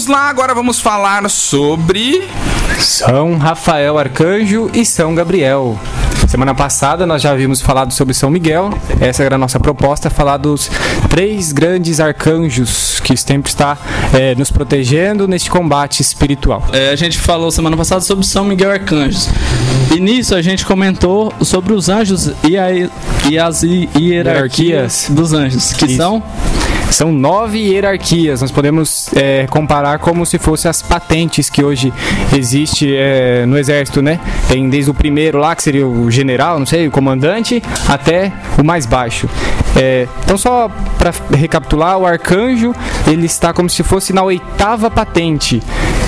vamos lá, agora vamos falar sobre. São Rafael Arcanjo e São Gabriel. Semana passada nós já havíamos falado sobre São Miguel. Essa era a nossa proposta, falar dos três grandes arcanjos que sempre está é, nos protegendo neste combate espiritual. É, a gente falou semana passada sobre São Miguel Arcanjos. E nisso a gente comentou sobre os anjos e, a, e as hierarquias, dos anjos, que Isso. são são nove hierarquias. Nós podemos é, comparar como se fossem as patentes que hoje existe é, no exército, né? Tem desde o primeiro lá, que seria o general, não sei, o comandante, até o mais baixo. É, então só para recapitular, o arcanjo ele está como se fosse na oitava patente.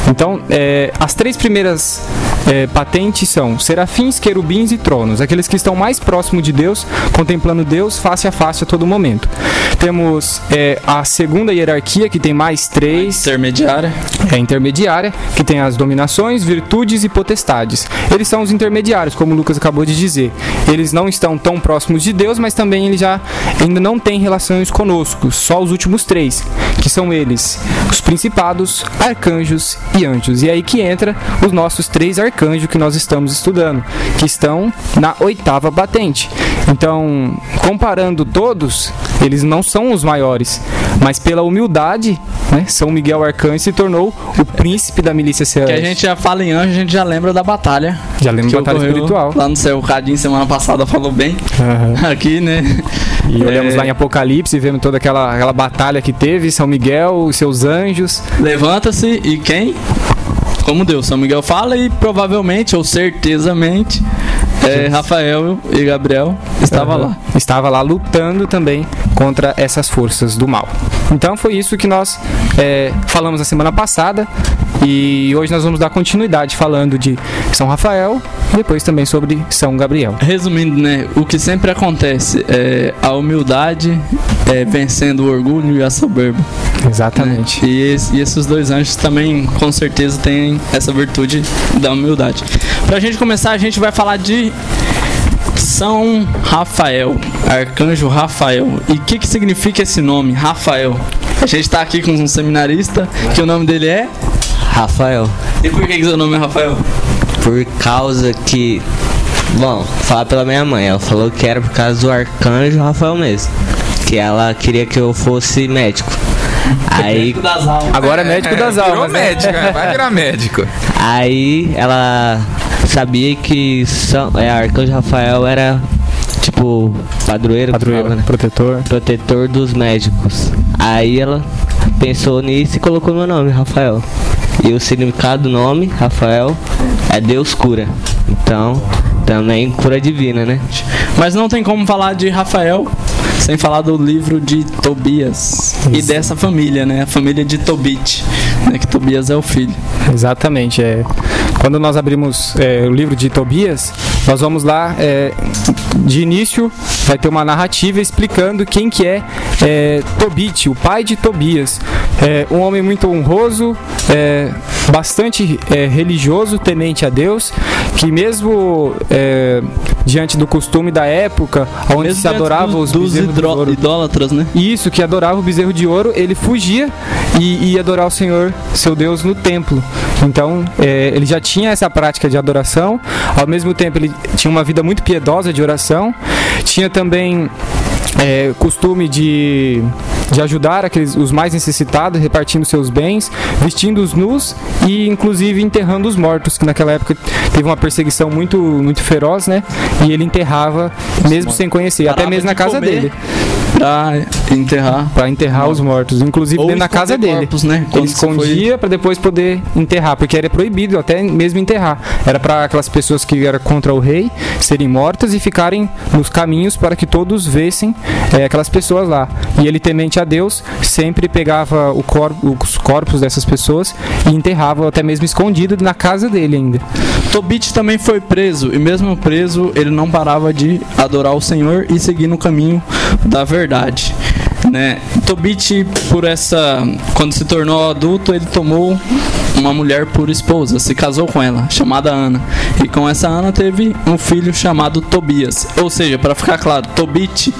Então, é, as três primeiras é, patentes são serafins, querubins e tronos, aqueles que estão mais próximos de Deus, contemplando Deus face a face a todo momento. Temos é, a segunda hierarquia, que tem mais três. Intermediária. É intermediária, que tem as dominações, virtudes e potestades. Eles são os intermediários, como o Lucas acabou de dizer. Eles não estão tão próximos de Deus, mas também eles já ainda não têm relações conosco, só os últimos três, que são eles, os principados, arcanjos e anjos. E é aí que entra os nossos três arcanjos que nós estamos estudando, que estão na oitava batente. Então, comparando todos, eles não são os maiores, mas pela humildade, né, São Miguel Arcanjo se tornou o príncipe da milícia celeste. Que a gente já fala em anjo, a gente já lembra da batalha. Já lembra da batalha espiritual. Lá no céu, o Cadinho semana passada falou bem. Uhum. Aqui, né? E olhamos é... lá em Apocalipse, vendo toda aquela, aquela batalha que teve, São Miguel, os seus anjos. Levanta-se e quem? Como Deus, São Miguel fala e provavelmente, ou certezamente, é, Rafael e Gabriel estava uhum. lá. Estava lá lutando também contra essas forças do mal. Então foi isso que nós é, falamos na semana passada e hoje nós vamos dar continuidade falando de São Rafael e depois também sobre São Gabriel. Resumindo, né, o que sempre acontece é a humildade é, vencendo o orgulho e a soberba. Exatamente. Né? E, esse, e, esses dois anjos também com certeza têm essa virtude da humildade. Pra gente começar, a gente vai falar de são Rafael, Arcanjo Rafael. E o que, que significa esse nome, Rafael? A gente está aqui com um seminarista que o nome dele é Rafael. E por que, que seu nome é Rafael? Por causa que. Bom, falar pela minha mãe, ela falou que era por causa do arcanjo Rafael mesmo. Que ela queria que eu fosse médico. Aí, agora é médico das almas. Virou né? médico, vai virar médico. Aí ela sabia que São, é, Arcanjo Rafael era tipo padroeiro, padroeiro fala, né? protetor, protetor dos médicos. Aí ela pensou nisso e colocou meu nome, Rafael. E o significado do nome, Rafael, é Deus cura. Então, também cura divina, né? Mas não tem como falar de Rafael sem falar do livro de Tobias Isso. e dessa família, né? A família de Tobit, né? Que Tobias é o filho. Exatamente. É. Quando nós abrimos é, o livro de Tobias, nós vamos lá, é, de início, vai ter uma narrativa explicando quem que é, é Tobit, o pai de Tobias. É, um homem muito honroso, é, bastante é, religioso, temente a Deus, que mesmo é, diante do costume da época, onde mesmo se adorava os dos idólatras, né? Isso, que adorava o bezerro de ouro, ele fugia e ia adorar o Senhor, seu Deus, no templo. Então, é, ele já tinha essa prática de adoração, ao mesmo tempo ele tinha uma vida muito piedosa de oração, tinha também é, costume de, de ajudar aqueles, os mais necessitados, repartindo seus bens, vestindo os nus e inclusive enterrando os mortos, que naquela época teve uma perseguição muito, muito feroz, né? E ele enterrava mesmo sem conhecer, até mesmo na casa comer. dele pra enterrar. Pra enterrar os mortos. Inclusive Ou dentro da casa dele. Corpos, né? Ele escondia foi... para depois poder enterrar, porque era proibido até mesmo enterrar. Era para aquelas pessoas que eram contra o rei serem mortas e ficarem nos caminhos para que todos vissem é, aquelas pessoas lá. E ele, temente a Deus, sempre pegava cor os corpos dessas pessoas e enterrava até mesmo escondido na casa dele ainda. Tobit também foi preso, e mesmo preso, ele não parava de adorar o Senhor e seguir no caminho da verdade. Né? Tobit, por essa. Quando se tornou adulto, ele tomou uma mulher por esposa, se casou com ela, chamada Ana. E com essa Ana teve um filho chamado Tobias. Ou seja, para ficar claro, Tobit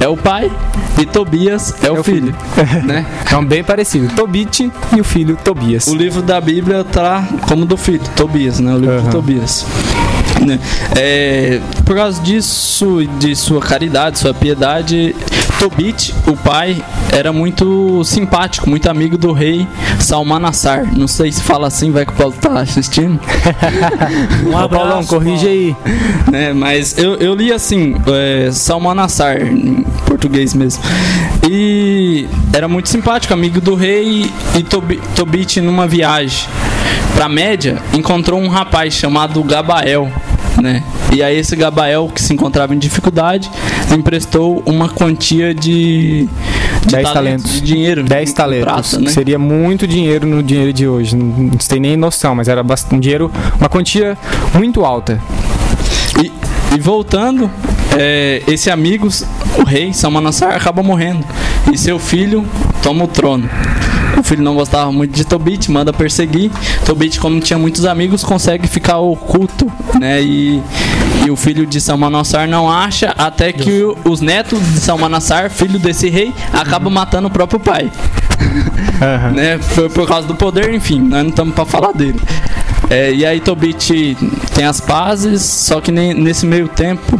é o pai e Tobias é, o o filho, né? Então, bem parecido. Tobit e o filho Tobias. O livro da Bíblia tá como do filho, Tobias, né? O livro de Aham. Tobias. Né? É, por causa disso, de sua caridade, sua piedade, Tobit, o pai, era muito simpático, muito amigo do rei Salmanassar. Não sei se fala assim, vai que o Paulo tá assistindo. Um Ô, Paulão, abraço, corrige aí. né? Mas eu, eu li assim, é, Salmanassar, em português mesmo. E era muito simpático, amigo do rei e Tobi, Tobit numa viagem pra Média encontrou um rapaz chamado Gabael. Né? E aí esse Gabael que se encontrava em dificuldade emprestou uma quantia de, de 10 talentos. de dinheiro 10 em talentos. prata, né? Seria muito dinheiro no dinheiro de hoje. Não tem nem noção, mas era bastante um dinheiro, uma quantia muito alta. E, e voltando, é, esse amigo, o rei Salmanassar, acaba morrendo. E seu filho toma o trono. O filho não gostava muito de Tobit, manda perseguir. Tobit, como tinha muitos amigos, consegue ficar oculto, né? E, e o filho de Salmanassar não acha, até que o- os netos de Salmanassar, filho desse rei, acabam matando o próprio pai Aham. né? Foi por causa do poder, enfim, nós não estamos para falar dele. É, e aí Tobit tem as pazes, só que nem- nesse meio tempo,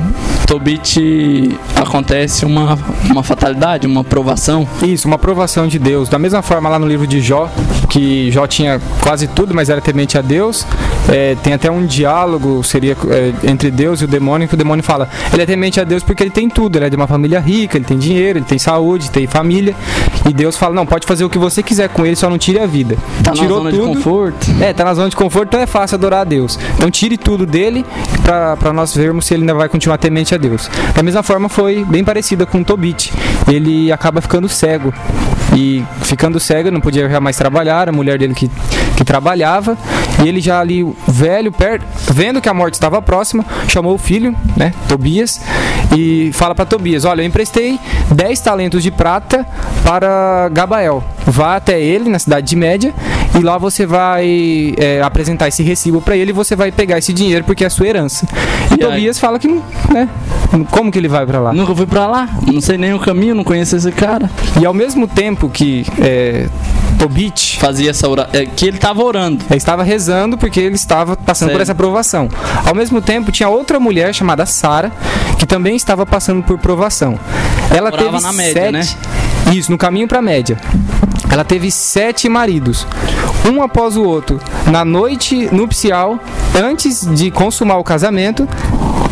Tobit acontece uma, uma fatalidade, uma provação. Isso, uma aprovação de Deus. Da mesma forma lá no livro de Jó, que Jó tinha quase tudo, mas era temente a Deus. É, tem até um diálogo, seria é, entre Deus e o demônio, que o demônio fala, ele é temente a Deus porque ele tem tudo, ele é de uma família rica, ele tem dinheiro, ele tem saúde, tem família. E Deus fala, não, pode fazer o que você quiser com ele, só não tire a vida. Tá na Tirou zona de tudo. conforto. É, tá na zona de conforto, então é fácil adorar a Deus. Então tire tudo dele pra pra nós vermos se ele ainda vai continuar temente a Deus. Da mesma forma foi bem parecida com Tobit. Ele acaba ficando cego. E ficando cego, não podia mais trabalhar, a mulher dele que, que trabalhava. E ele já ali, velho, perto, vendo que a morte estava próxima, chamou o filho, né, Tobias, e fala para Tobias: Olha, eu emprestei 10 talentos de prata para Gabael. Vá até ele, na cidade de Média, e lá você vai é, apresentar esse recibo para ele e você vai pegar esse dinheiro porque é sua herança. E, E aí? Tobias fala que, não, né, como que ele vai para lá? Nunca fui pra lá, não sei nem o caminho, não conheço esse cara. E ao mesmo tempo que é, Tobit Fazia essa oração, que ele tava orando. Ele estava rezando porque ele estava passando por Sério? essa provação. Ao mesmo tempo, tinha outra mulher chamada Sara que também estava passando por provação. Ela Morava teve na média, né? Isso, no caminho para a média. Ela teve sete maridos, um após o outro. Na noite nupcial, antes de consumar o casamento,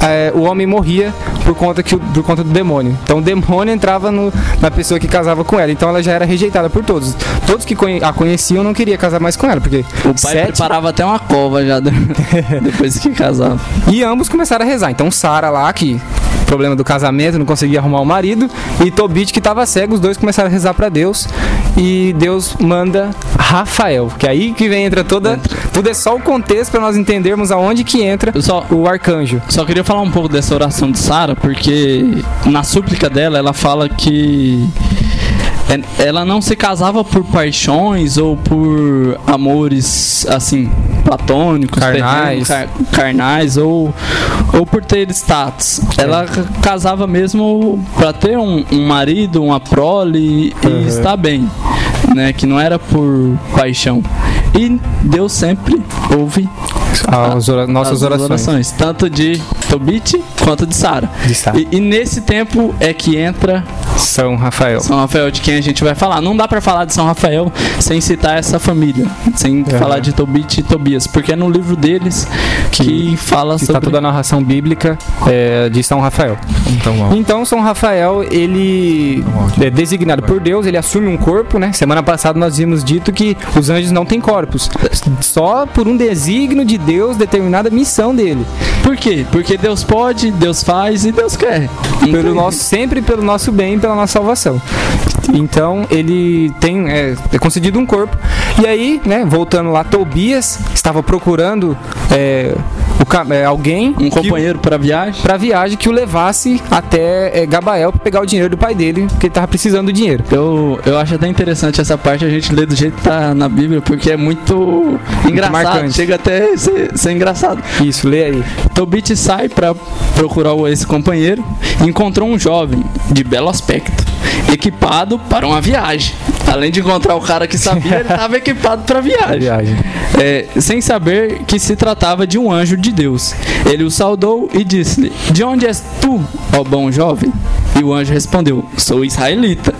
é, o homem morria por conta, que, por conta do demônio. Então o demônio entrava no- na pessoa que casava com ela. Então ela já era rejeitada por todos. Todos que a conheciam não queriam casar mais com ela, porque O pai sete preparava até uma cova já de- depois que casava. e ambos começaram a rezar. Então Sara lá, que problema do casamento, não conseguia arrumar o marido, e Tobit que estava cego, os dois começaram a rezar para Deus. E Deus manda Rafael, que é aí que vem entra toda, tudo é só o contexto para nós entendermos aonde que entra só, o arcanjo. Só queria falar um pouco dessa oração de Sara, porque na súplica dela ela fala que ela não se casava por paixões ou por amores assim platônicos, Carnais. terrenos, car- carnais ou ou por ter status. Ela ca- casava mesmo para ter um, um marido, uma prole e Uhum. estar bem, né? Que não era por paixão. E Deus sempre ouve As ora- nossas as orações. tanto de Tobit quanto de Sara. De Sara. E, e nesse tempo é que entra São Rafael. São Rafael, de quem a gente vai falar. Não dá pra falar de São Rafael sem citar essa família, sem falar de Tobit e Tobias, porque é no livro deles que, fala Está sobre toda a narração bíblica é, de São Rafael. Então. Então São Rafael, ele é designado por Deus, ele assume um corpo, né? Semana passada nós vimos dito que os anjos não têm corpos. Só por um desígnio de Deus, determinada missão dele. Por quê? Porque Deus pode, Deus faz e Deus quer. Pelo nosso, sempre pelo nosso bem pela nossa salvação. Então ele tem é, é concedido um corpo. E aí, né, voltando lá, Tobias estava procurando é, o é, alguém um companheiro pra viagem. para viagem que o levasse até é, Gabael para pegar o dinheiro do pai dele, porque ele tava precisando do dinheiro. Eu, eu acho até interessante essa parte a gente ler do jeito que tá na Bíblia, porque é muito engraçado. marcante. Chega até a ser, ser engraçado. Isso, lê aí. Tobit sai para procurar esse companheiro e encontrou um jovem de belo aspecto, equipado para uma viagem. Além de encontrar o cara que sabia, ele estava equipado para a viagem. Viagem. É, sem saber que se tratava de um anjo de Deus. Ele o saudou e disse-lhe: De onde és tu, ó bom jovem? E o anjo respondeu: Sou israelita.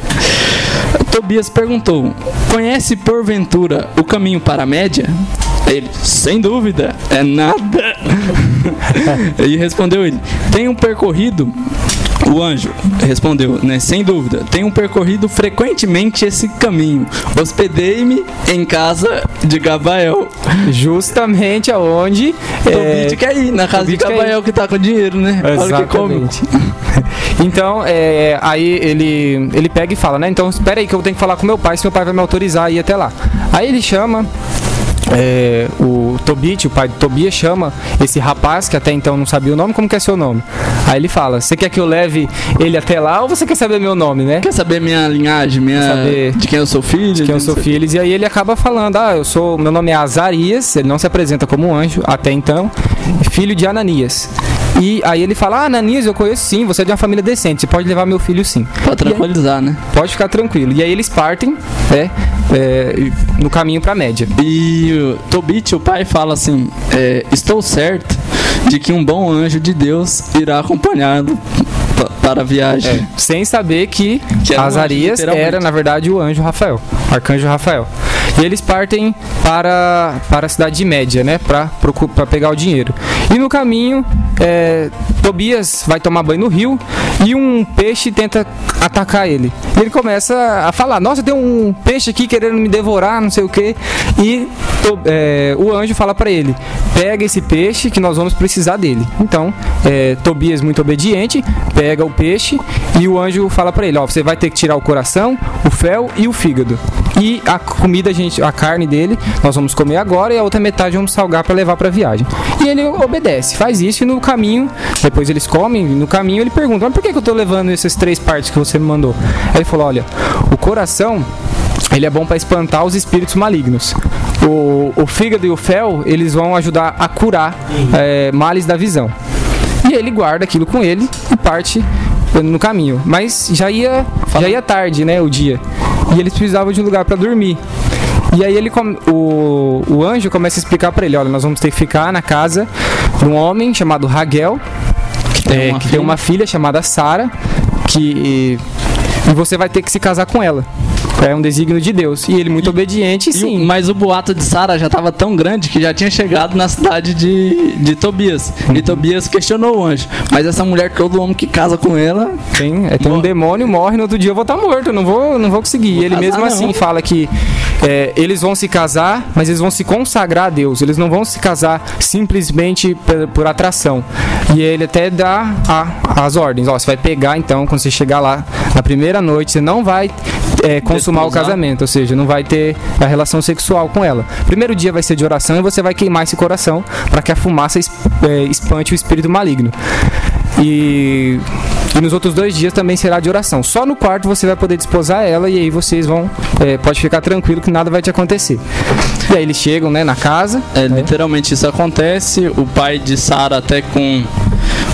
Tobias perguntou: Conhece porventura o caminho para a Média? Ele, sem dúvida, é nada. e respondeu ele: Tenho percorrido. O anjo respondeu, né? Sem dúvida, tenho percorrido frequentemente esse caminho. Hospedei-me em casa de Gabael. Justamente aonde. Tobit quer ir na casa de Tobit quer Gabael que tá com dinheiro, né? Exatamente. então, é, aí ele, ele pega e fala, né? Então, espera aí que eu tenho que falar com meu pai, se meu pai vai me autorizar a ir até lá. Aí ele chama. É, o Tobit, o pai do Tobias, chama esse rapaz que até então não sabia o nome, como que é seu nome? Aí ele fala: Você quer que eu leve ele até lá ou você quer saber meu nome, né? Quer saber minha linhagem, minha saber de quem eu sou filho? de quem eu sou filho. E aí ele acaba falando: Ah, eu sou. Meu nome é Azarias, ele não se apresenta como um anjo até então, filho de Ananias. E aí ele fala: Ah, Ananias, eu conheço sim, você é de uma família decente, você pode levar meu filho sim. Pra tranquilizar, né? Pode ficar tranquilo. E aí eles partem, né, é, no caminho pra média. E Tobit, o pai, fala assim: é, Estou certo de que um bom anjo de Deus irá acompanhá-lo pa- para a viagem. Sem saber que, Que Azarias era, na verdade, o anjo Rafael, arcanjo Rafael. E eles partem para, para a cidade de Média, né? Para pegar o dinheiro. E no caminho, é, Tobias vai tomar banho no rio e um peixe tenta atacar ele. E ele começa a falar: Nossa, tem um peixe aqui querendo me devorar, não sei o que. E é, o anjo fala para ele: Pega esse peixe que nós vamos precisar dele. Então, é, Tobias, muito obediente, pega o peixe e o anjo fala para ele: Ó, você vai ter que tirar o coração, o fel e o fígado. E a comida, a, gente, a carne dele, nós vamos comer agora e a outra metade vamos salgar para levar para viagem. E ele obedece, faz isso e no caminho, depois eles comem, e no caminho ele pergunta: Mas por que, que eu tô levando essas três partes que você me mandou? Aí ele falou: Olha, o coração ele é bom para espantar os espíritos malignos. O, o fígado e o fel, eles vão ajudar a curar é, males da visão. E ele guarda aquilo com ele e parte no caminho. Mas já ia, já ia tarde, né, o dia. E eles precisavam de um lugar para dormir. E aí ele o, o anjo começa a explicar para ele, olha, nós vamos ter que ficar na casa de um homem chamado Raguel, tem é, uma que tem filha. uma filha chamada Sara, que e você vai ter que se casar com ela. É um desígnio de Deus. E ele muito obediente, E o- sim. mas o boato de Sara já estava tão grande que já tinha chegado na cidade de, de Tobias. Uhum. E Tobias questionou o anjo. Mas essa mulher, todo homem que casa com ela, Tem, é, tem um demônio, morre, no outro dia eu vou estar morto, não vou, não vou conseguir. E ele mesmo não. assim fala que é, eles vão se casar, mas eles vão se consagrar a Deus. Eles não vão se casar simplesmente por, por atração. E ele até dá a- as ordens. Ó, você vai pegar então, quando você chegar lá na primeira noite, você não vai é, consumar o casamento, ou seja, não vai ter a relação sexual com ela. Primeiro dia vai ser de oração e você vai queimar esse coração para que a fumaça é, espante o espírito maligno. E, e nos outros dois dias também será de oração. Só no quarto você vai poder desposar ela e aí vocês vão. é, pode ficar tranquilo que nada vai te acontecer. E aí eles chegam né, na casa. é, literalmente isso acontece. O pai de Sara até com,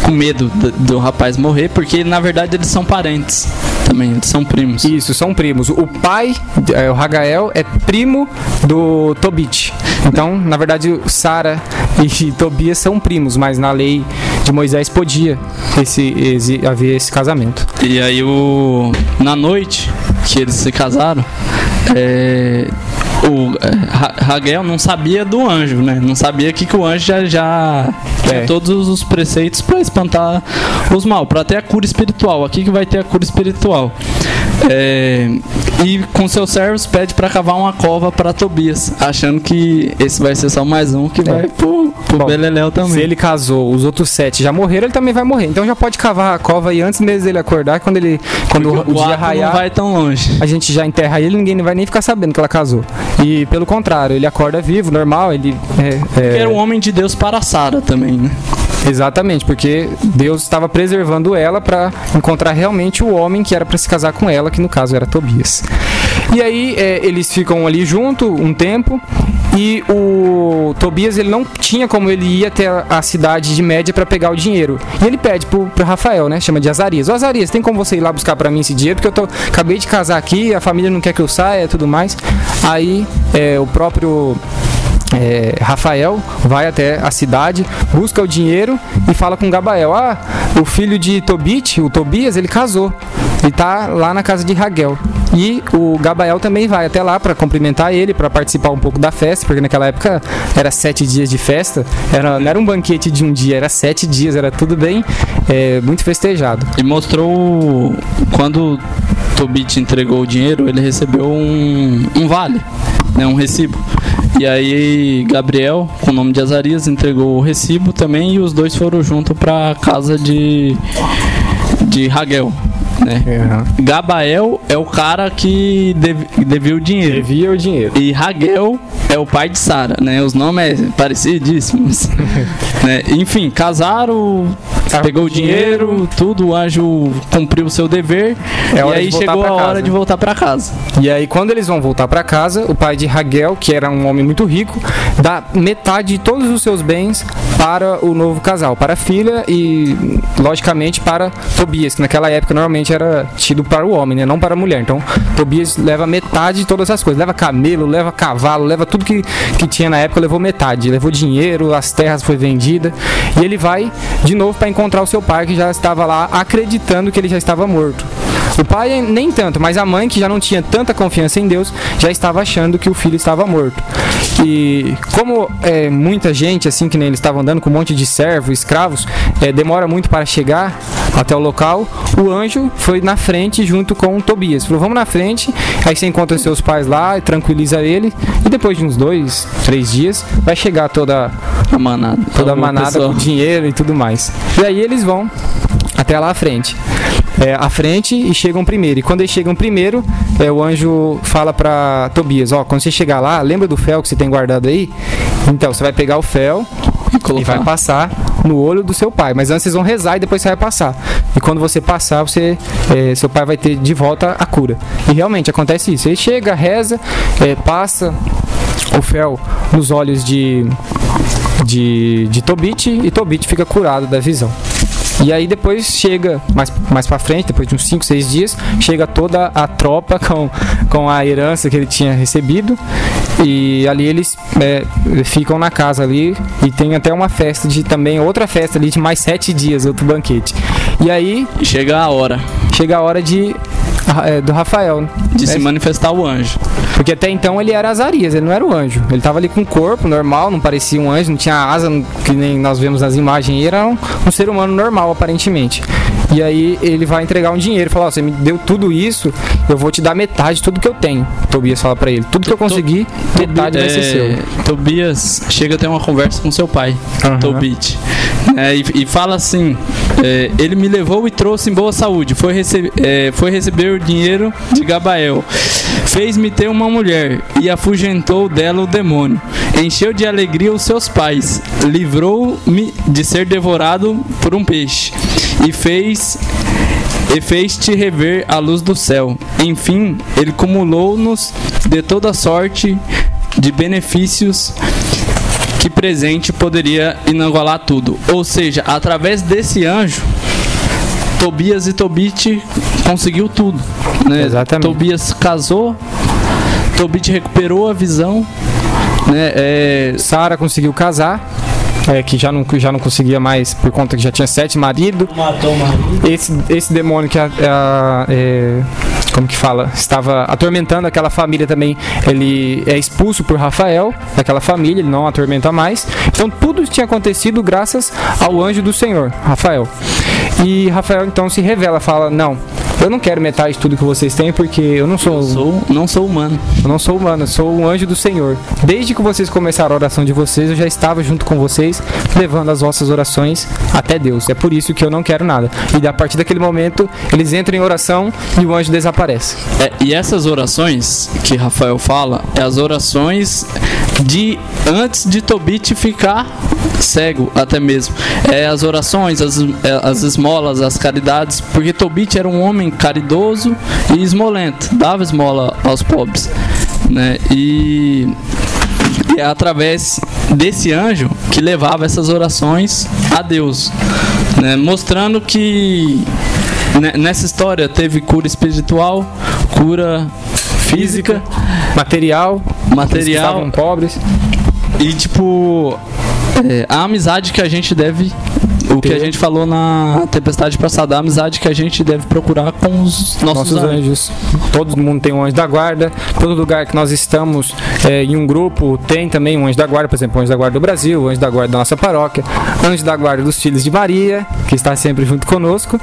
com medo do, do rapaz morrer, porque na verdade eles são parentes também, eles são primos. Isso, são primos. O pai, é, o Ragael, é primo do Tobit. Então, na verdade, Sara e Tobias são primos, mas na lei de Moisés podia esse, esse- haver esse casamento. E aí o na noite que eles se casaram, é, o é, Ra- Raguel não sabia do anjo, né? Não sabia que, que o anjo já, já É. todos os preceitos para espantar os mal, para ter a cura espiritual. Aqui que vai ter a cura espiritual. É, e com seus servos pede para cavar uma cova para Tobias, achando que esse vai ser só mais um que vai pro, pro Bom, Beleléu também. Se ele casou, os outros sete já morreram, ele também vai morrer. Então já pode cavar a cova aí antes mesmo dele acordar, quando ele quando o, Porque o dia ato raiar, não vai tão longe. a gente já enterra ele, ninguém vai nem ficar sabendo que ela casou. E pelo contrário, ele acorda vivo, normal, ele é, é, era um homem de Deus para Sara também, né? Exatamente, porque Deus estava preservando ela para encontrar realmente o homem que era para se casar com ela, que no caso era Tobias. E aí é, eles ficam ali junto um tempo e o Tobias ele não tinha como ele ir até a cidade de Média para pegar o dinheiro. E ele pede pro, pro Rafael, né? Chama de Azarias. Ô Azarias, tem como você ir lá buscar para mim esse dinheiro? Porque eu tô, acabei de casar aqui, a família não quer que eu saia e tudo mais. Aí é, o próprio é, Rafael vai até a cidade, busca o dinheiro e fala com Gabael: Ah, o filho de Tobit, o Tobias, ele casou. Ele tá lá na casa de Raguel. E o Gabael também vai até lá para cumprimentar ele, para participar um pouco da festa, porque naquela época era sete dias de festa, era, não era um banquete de um dia, era sete dias, era tudo bem, é, muito festejado. E mostrou quando Tobit entregou o dinheiro, ele recebeu um, um vale, né, um recibo. E aí Gabriel, com o nome de Azarias, entregou o recibo também e os dois foram junto para casa de de Raguel. Né? Gabael é o cara que dev- devia o dinheiro. Devia o dinheiro. E Raguel é o pai de Sara, né? Os nomes é parecidíssimos. né? Enfim, casaram, Tá pegou o dinheiro. tudo, o anjo cumpriu o seu dever. É e aí chegou a hora de voltar para casa. E aí, quando eles vão voltar para casa, o pai de Raguel, que era um homem muito rico, dá metade de todos os seus bens para o novo casal, para a filha e, logicamente, para Tobias, que naquela época normalmente era tido para o homem, né? não para a mulher. Então, Tobias leva metade de todas as coisas: leva camelo, leva cavalo, leva tudo que, que tinha na época, levou metade. Levou dinheiro, as terras foi vendida. E ele vai de novo para encontrar o seu pai, que já estava lá acreditando que ele já estava morto. O pai nem tanto, mas a mãe, que já não tinha tanta confiança em Deus, já estava achando que o filho estava morto. E como é, muita gente, assim que nem eles estavam andando com um monte de servos, escravos, é, demora muito para chegar até o local, o anjo foi na frente junto com o Tobias. Falou, vamos na frente, aí você encontra seus pais lá, tranquiliza ele, e depois de uns dois, três dias, vai chegar toda A manada. toda a manada pessoal. com dinheiro e tudo mais. E aí eles vão até lá à frente. É, à frente e chegam primeiro. E quando eles chegam primeiro, é, o anjo fala pra Tobias: Ó, quando você chegar lá, lembra do fel que você tem guardado aí? Então, você vai pegar o fel e vai passar no olho do seu pai. Mas antes vocês vão rezar e depois você vai passar. E quando você passar, você, é, seu pai vai ter de volta a cura. E realmente acontece isso. Ele chega, reza, é, passa o fel nos olhos de, de, de Tobit e Tobit fica curado da visão. E aí depois chega, mais, mais pra frente, depois de uns 5, 6 dias, chega toda a tropa com, com a herança que ele tinha recebido. E ali eles é, ficam na casa ali e tem até uma festa de também, outra festa ali de mais 7 dias, outro banquete. E aí Chega a hora chega a hora de é, do Rafael, de né? se manifestar o anjo. Porque até então ele era Azarias, ele não era o anjo. Ele tava ali com o corpo normal, não parecia um anjo, não tinha asa, que nem nós vemos nas imagens. Ele era um, um ser humano normal, aparentemente. E aí ele vai entregar um dinheiro, falar: ó, você me deu tudo isso, eu vou te dar metade de tudo que eu tenho. Tobias fala pra ele: tudo que eu conseguir, metade vai ser É, seu. Tobias chega a ter uma conversa com seu pai, Aham. Tobit. É, e, e fala assim: é, ele me levou e trouxe em boa saúde. Foi, é, foi receber o dinheiro de Gabael. Fez-me ter uma mulher e afugentou dela o demônio. Encheu de alegria os seus pais. Livrou-me de ser devorado por um peixe. E fez e fez-te rever a luz do céu. Enfim, ele cumulou-nos de toda sorte de benefícios que presente poderia inagualar tudo. Ou seja, através desse anjo, Tobias e Tobit conseguiu tudo. Né? Exatamente. Tobias casou, Tobit recuperou a visão. Né? É, Sara conseguiu casar. É, que já não, já não conseguia mais por conta que já tinha sete maridos. Matou o marido. esse, esse demônio que a, a- é, como que fala estava atormentando aquela família também ele é expulso por Rafael daquela família ele não atormenta mais então tudo tinha acontecido graças ao anjo do Senhor Rafael e Rafael então se revela fala não eu não quero metade de tudo que vocês têm, porque eu não sou, Eu sou, não sou humano. eu não sou humano, eu sou um anjo do Senhor. Desde que vocês começaram a oração de vocês, eu já estava junto com vocês, levando as vossas orações até Deus. É por isso que eu não quero nada. E a partir daquele momento, eles entram em oração e o anjo desaparece. É, e essas orações que Rafael fala, é as orações de antes de Tobit ficar cego até mesmo. É as orações, as, é, as esmolas, as caridades, porque Tobit era um homem caridoso e esmolento, dava esmola aos pobres, né? E e é através desse anjo que levava essas orações a Deus, né? mostrando que ne- nessa história teve cura espiritual, cura física, Material, eles que material estavam pobres. e tipo é, a amizade que a gente deve o que a gente falou na tempestade passada, a amizade que a gente deve procurar com os nossos, nossos anjos. Todo mundo tem um anjo da guarda. Todo lugar que nós estamos é, em um grupo tem também um anjo da guarda. Por exemplo, o anjo da guarda do Brasil, o anjo da guarda da nossa paróquia, anjo da guarda dos filhos de Maria, que está sempre junto conosco.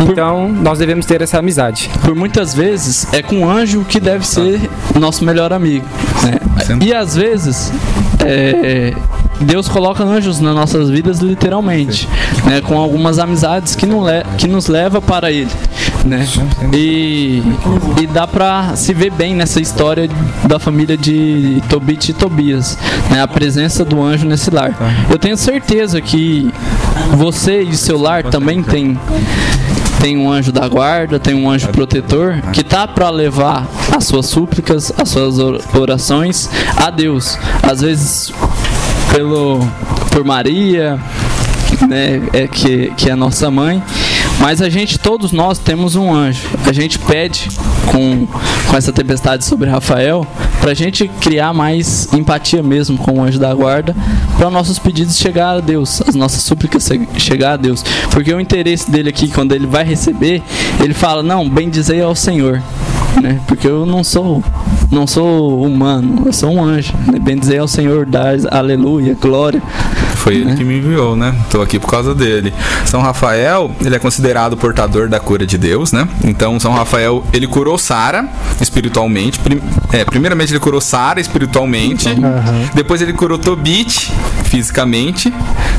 Então, nós devemos ter essa amizade. por muitas vezes é com o anjo que deve ser nosso melhor amigo. né? E às vezes é, Deus coloca anjos nas nossas vidas literalmente, né? com algumas amizades que, não le que nos leva para Ele. Né? E, e dá pra se ver bem nessa história da família de Tobit e Tobias, né? a presença do anjo nesse lar. Eu tenho certeza que você e seu lar também tem tem um anjo da guarda, tem um anjo protetor que tá para levar as suas súplicas, as suas or- orações a Deus. Às vezes pelo por Maria, né, é que que é a nossa mãe, mas a gente todos nós temos um anjo. A gente pede com com essa tempestade sobre Rafael pra gente criar mais empatia mesmo com o anjo da guarda, para nossos pedidos chegar a Deus, as nossas súplicas che- chegar a Deus. Porque o interesse dele aqui, quando ele vai receber, ele fala: Não, bendizei ao Senhor. Né? Porque eu não sou não sou humano, eu sou um anjo. Né? Bendizei ao Senhor, dá aleluia, glória. Foi ele que me enviou, né? Tô aqui por causa dele. São Rafael, ele é considerado portador da cura de Deus, né? Então, São Rafael, ele curou Sara espiritualmente. Prim- é, primeiramente, ele curou Sara espiritualmente. Depois, ele curou Tobit fisicamente,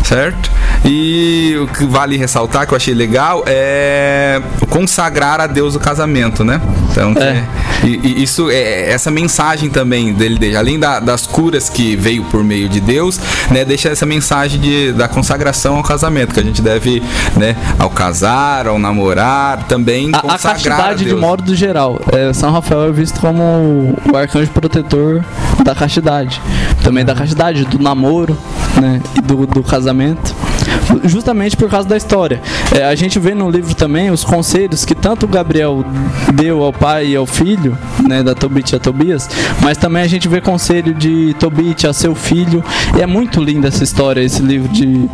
certo? E o que vale ressaltar, que eu achei legal, é consagrar a Deus o casamento, né? Então, É. é- e, e isso é essa mensagem também dele, dele, além da- das curas que veio por meio de Deus, né, deixa essa mensagem de, da consagração ao casamento, que a gente deve, né, ao casar, ao namorar, também A, a consagrar a castidade de Deus. modo geral. É, São Rafael é visto como o arcanjo protetor da castidade. Também da castidade, do namoro, né? E do, do casamento. Justamente por causa da história. É, a gente vê no livro também os conselhos que tanto Gabriel deu ao pai e ao filho, né? Da Tobit a Tobias, mas também a gente vê conselho de Tobit a seu filho. E é muito linda essa história, esse livro de,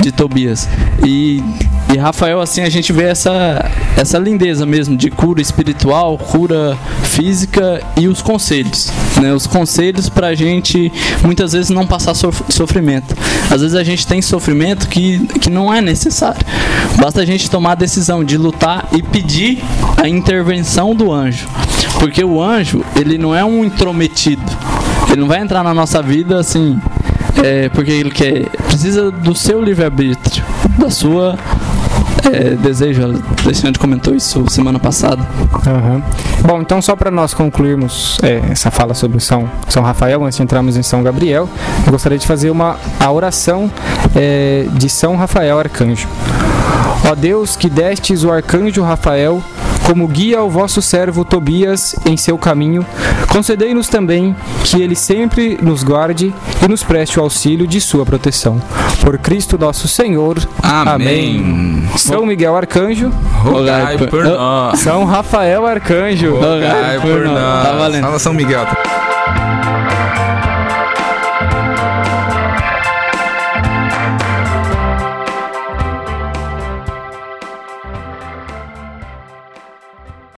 de Tobias. E e Rafael, assim, a gente vê essa, essa lindeza mesmo de cura espiritual, cura física e os conselhos. Né? Os conselhos pra gente muitas vezes não passar sof- sofrimento. Às vezes a gente tem sofrimento que, que não é necessário. Basta a gente tomar a decisão de lutar e pedir a intervenção do anjo. Porque o anjo, ele não é um intrometido. Ele não vai entrar na nossa vida assim. É, porque ele quer. Precisa do seu livre-arbítrio, da sua é, desejo. A Alexandre comentou isso semana passada. Aham. Bom, então só para nós concluirmos é, essa fala sobre São, São Rafael, antes de entrarmos em São Gabriel, eu gostaria de fazer uma a oração é, de São Rafael Arcanjo. Ó Deus, que destes o arcanjo Rafael como guia ao vosso servo Tobias em seu caminho, concedei-nos também que ele sempre nos guarde e nos preste o auxílio de sua proteção. Por Cristo nosso Senhor. Amém. São Miguel Arcanjo, Rogai por nós. São Rafael Arcanjo. Rogai por nós. Tá valendo. Fala São Miguel.